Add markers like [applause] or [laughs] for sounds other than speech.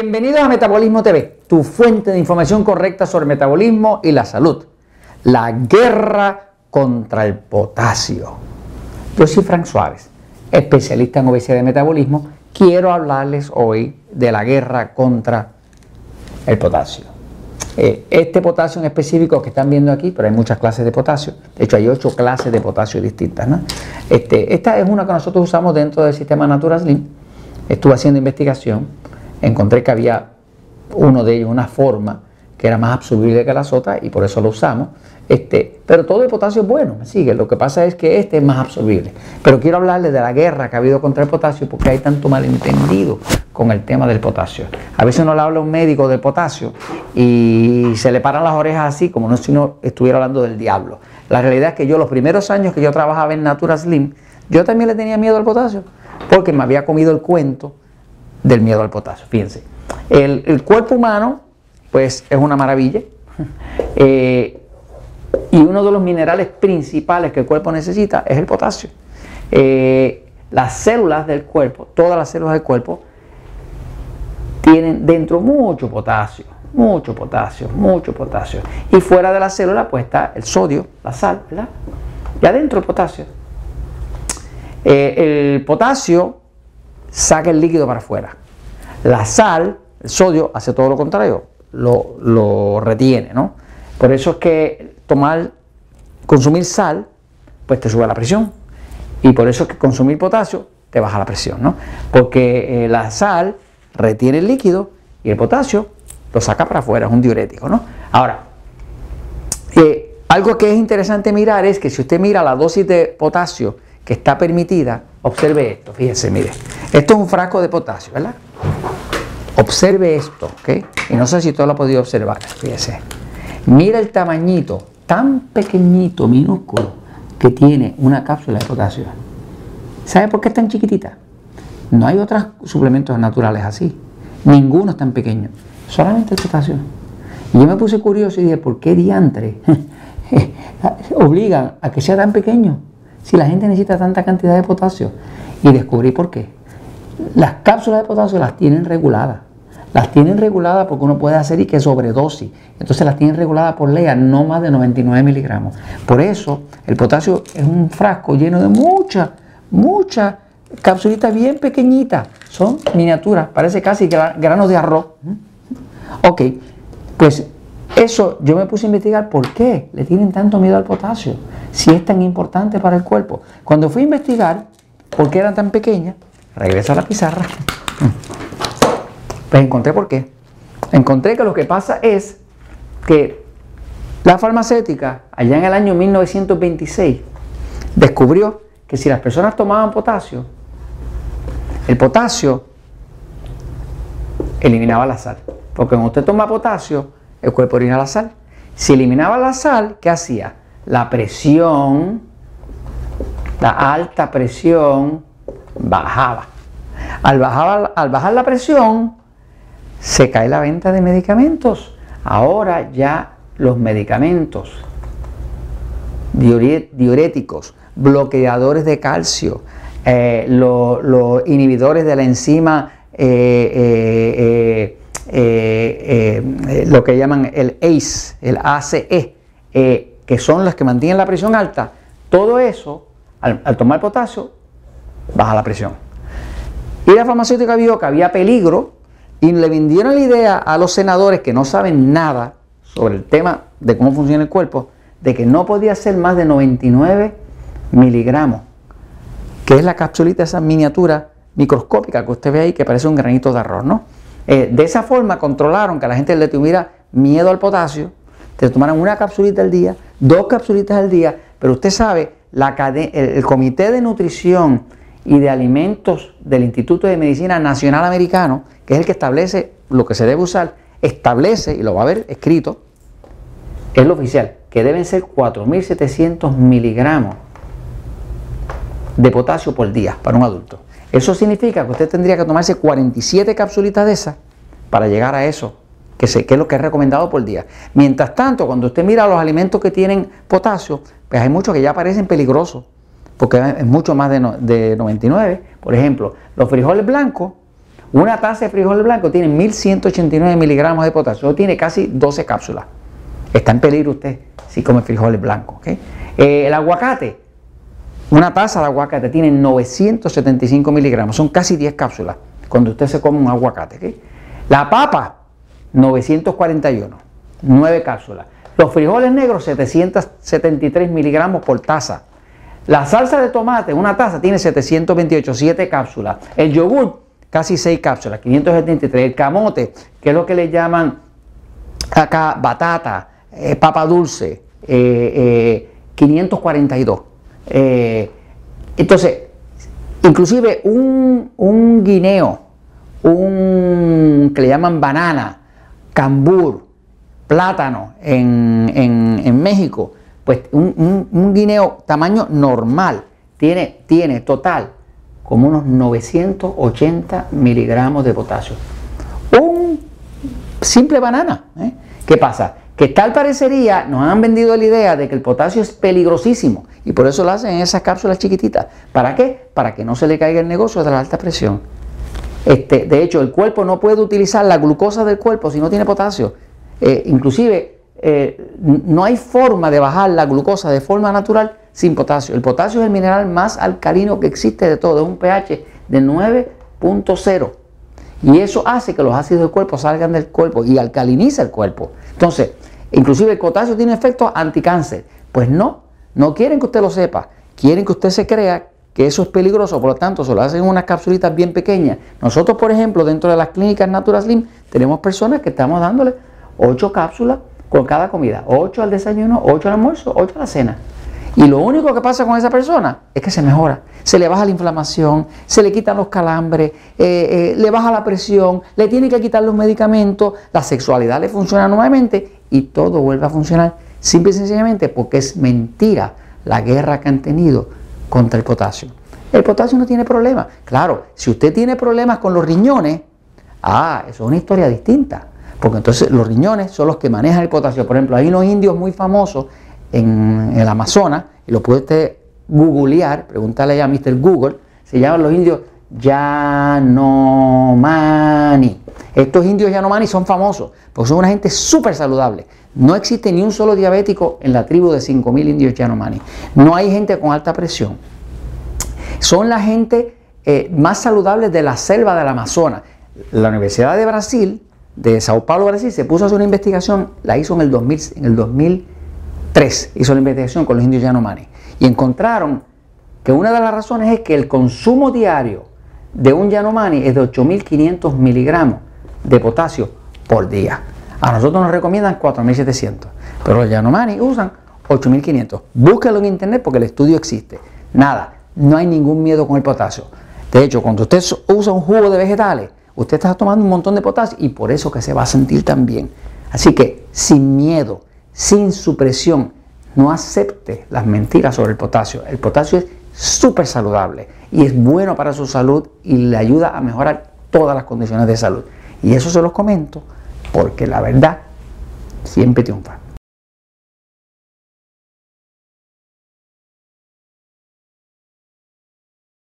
Bienvenidos a Metabolismo TV, tu fuente de información correcta sobre metabolismo y la salud. La guerra contra el potasio. Yo soy Frank Suárez, especialista en obesidad y metabolismo. Quiero hablarles hoy de la guerra contra el potasio. Eh, este potasio en específico que están viendo aquí, pero hay muchas clases de potasio. De hecho, hay ocho clases de potasio distintas. Este, esta es una que nosotros usamos dentro del sistema Natural Slim. Estuve haciendo investigación encontré que había uno de ellos, una forma que era más absorbible que las otras y por eso lo usamos. Este, pero todo el potasio es bueno, me sigue. Lo que pasa es que este es más absorbible. Pero quiero hablarles de la guerra que ha habido contra el potasio porque hay tanto malentendido con el tema del potasio. A veces uno le habla a un médico del potasio y se le paran las orejas así como si no estuviera hablando del diablo. La realidad es que yo los primeros años que yo trabajaba en Natura Slim, yo también le tenía miedo al potasio porque me había comido el cuento del miedo al potasio. Fíjense, el, cuerpo humano, pues es una maravilla. [laughs] Eh, y uno de los minerales principales que el cuerpo necesita es el potasio. Eh, las células del cuerpo, todas las células del cuerpo, tienen dentro mucho potasio, mucho potasio, mucho potasio. Y fuera de la célula, pues está el sodio, la sal, ¿verdad? Y adentro el potasio. Eh, el potasio saca el líquido para afuera. La sal, el sodio, hace todo lo contrario, lo, retiene, ¿no? Por eso es que tomar, consumir sal, pues te sube la presión. Y por eso es que consumir potasio te baja la presión, ¿no? Porque eh, la sal retiene el líquido y el potasio lo saca para afuera, es un diurético, ¿no? Ahora, eh, algo que es interesante mirar es que si usted mira la dosis de potasio que está permitida, observe esto, fíjese, mire, esto es un frasco de potasio, ¿verdad? Observe esto, ¿ok? Y no sé si todo lo ha podido observar, fíjese. Mira el tamañito tan pequeñito, minúsculo, que tiene una cápsula de potasio. ¿Sabe por qué es tan chiquitita? No hay otros suplementos naturales así. Ninguno es tan pequeño. Solamente el potasio. Y yo me puse curioso y dije, ¿por qué diantre [laughs] obligan a que sea tan pequeño? si la gente necesita tanta cantidad de potasio? Y descubrí por qué. Las cápsulas de potasio las tienen reguladas. Las tienen reguladas porque uno puede hacer y que sobredosis. Entonces las tienen reguladas por ley a no más de 99 miligramos. Por eso el potasio es un frasco lleno de muchas, muchas capsulitas bien pequeñitas. Son miniaturas, parece casi granos de arroz. Ok, pues eso yo me puse a investigar por qué le tienen tanto miedo al potasio, si es tan importante para el cuerpo. Cuando fui a investigar por qué eran tan pequeñas, regreso a la pizarra, pues encontré por qué. Encontré que lo que pasa es que la farmacéutica, allá en el año 1926, descubrió que si las personas tomaban potasio, el potasio eliminaba la sal. Porque cuando usted toma potasio, el cuerpo orina la sal. Si eliminaba la sal, ¿qué hacía? La presión, la alta presión, bajaba. Al bajar, al bajar la presión, se cae la venta de medicamentos. Ahora ya los medicamentos diuréticos, bloqueadores de calcio, eh, los inhibidores de la enzima eh, eh, lo que llaman el ACE, el ACE, que son las que mantienen la presión alta, todo eso, al, tomar potasio, baja la presión. Y la farmacéutica vio que había peligro y le vendieron la idea a los senadores que no saben nada sobre el tema de cómo funciona el cuerpo, de que no podía ser más de 99 miligramos, que es la capsulita, esa miniatura microscópica que usted ve ahí, que parece un granito de arroz, ¿no? Eh, de esa forma controlaron que a la gente le tuviera miedo al potasio, te tomaran una capsulita al día, dos capsulitas al día, pero usted sabe, la el, Comité de Nutrición y de Alimentos del Instituto de Medicina Nacional Americano, que es el que establece lo que se debe usar, establece, y lo va a ver escrito, es lo oficial, que deben ser 4.700 miligramos de potasio por día para un adulto. Eso significa que usted tendría que tomarse 47 capsulitas de esas para llegar a eso, que, es lo que es recomendado por día. Mientras tanto, cuando usted mira los alimentos que tienen potasio, pues hay muchos que ya parecen peligrosos, porque es mucho más de, 99. Por ejemplo, los frijoles blancos, Una taza de frijol blanco tiene 1189 miligramos de potasio, tiene casi 12 cápsulas. Está en peligro usted si come frijoles blancos. Eh, el aguacate, una taza de aguacate tiene 975 miligramos, son casi 10 cápsulas cuando usted se come un aguacate. La papa, 941, 9 cápsulas. Los frijoles negros, 773 miligramos por taza. La salsa de tomate, una taza, tiene 728, 7 cápsulas. El yogur, casi 6 cápsulas, 573. El camote, que es lo que le llaman acá batata, eh, papa dulce, 542. Eh, eh, entonces, inclusive un, un guineo, un que le llaman banana, cambur, plátano en, México, pues un, guineo tamaño normal tiene, tiene total como unos 980 miligramos de potasio. Un simple banana. ¿eh? ¿Qué pasa? Que tal parecería, nos han vendido la idea de que el potasio es peligrosísimo y por eso lo hacen en esas cápsulas chiquititas. ¿Para qué? Para que no se le caiga el negocio de la alta presión. Este, de hecho, el cuerpo no puede utilizar la glucosa del cuerpo si no tiene potasio. Eh, inclusive, eh, no hay forma de bajar la glucosa de forma natural sin potasio. El potasio es el mineral más alcalino que existe de todo, es un pH de 9.0. Y eso hace que los ácidos del cuerpo salgan del cuerpo y alcaliniza el cuerpo. Entonces, inclusive el potasio tiene efectos anticáncer. Pues no, no quieren que usted lo sepa. Quieren que usted se crea que eso es peligroso, por lo tanto se lo hacen en unas capsulitas bien pequeñas. Nosotros, por ejemplo, dentro de las clínicas Natura Slim, tenemos personas que estamos dándole 8 cápsulas con cada comida, 8 al desayuno, 8 al almuerzo, 8 a la cena. Y lo único que pasa con esa persona es que se mejora. Se le baja la inflamación, se le quitan los calambres, eh, eh, le baja la presión, le tiene que quitar los medicamentos, la sexualidad le funciona nuevamente y todo vuelve a funcionar. Simple y sencillamente porque es mentira la guerra que han tenido contra el potasio. El potasio no tiene problema. Claro, si usted tiene problemas con los riñones, ah, eso es una historia distinta. Porque entonces los riñones son los que manejan el potasio. Por ejemplo, hay unos indios muy famosos en el Amazonas, y lo puede usted googlear, preguntarle a Mr. Google, se llaman los indios Yanomani. Estos indios Yanomani son famosos porque son una gente súper saludable. No existe ni un solo diabético en la tribu de 5.000 indios Yanomani. No hay gente con alta presión. Son la gente eh, más saludable de la selva del Amazonas. La Universidad de Brasil de Sao Paulo, Brasil, se puso a hacer una investigación, la hizo en el, 2000, en el 2003, hizo la investigación con los indios Yanomani, y encontraron que una de las razones es que el consumo diario de un Yanomani es de 8.500 miligramos de potasio por día. A nosotros nos recomiendan 4.700, pero los Yanomani usan 8.500. Búsquelo en internet porque el estudio existe. Nada, no hay ningún miedo con el potasio. De hecho, cuando usted usa un jugo de vegetales, usted está tomando un montón de potasio y por eso que se va a sentir tan bien. Así que sin miedo, sin supresión, no acepte las mentiras sobre el potasio. El potasio es súper saludable y es bueno para su salud y le ayuda a mejorar todas las condiciones de salud. Y eso se los comento porque la verdad siempre triunfa.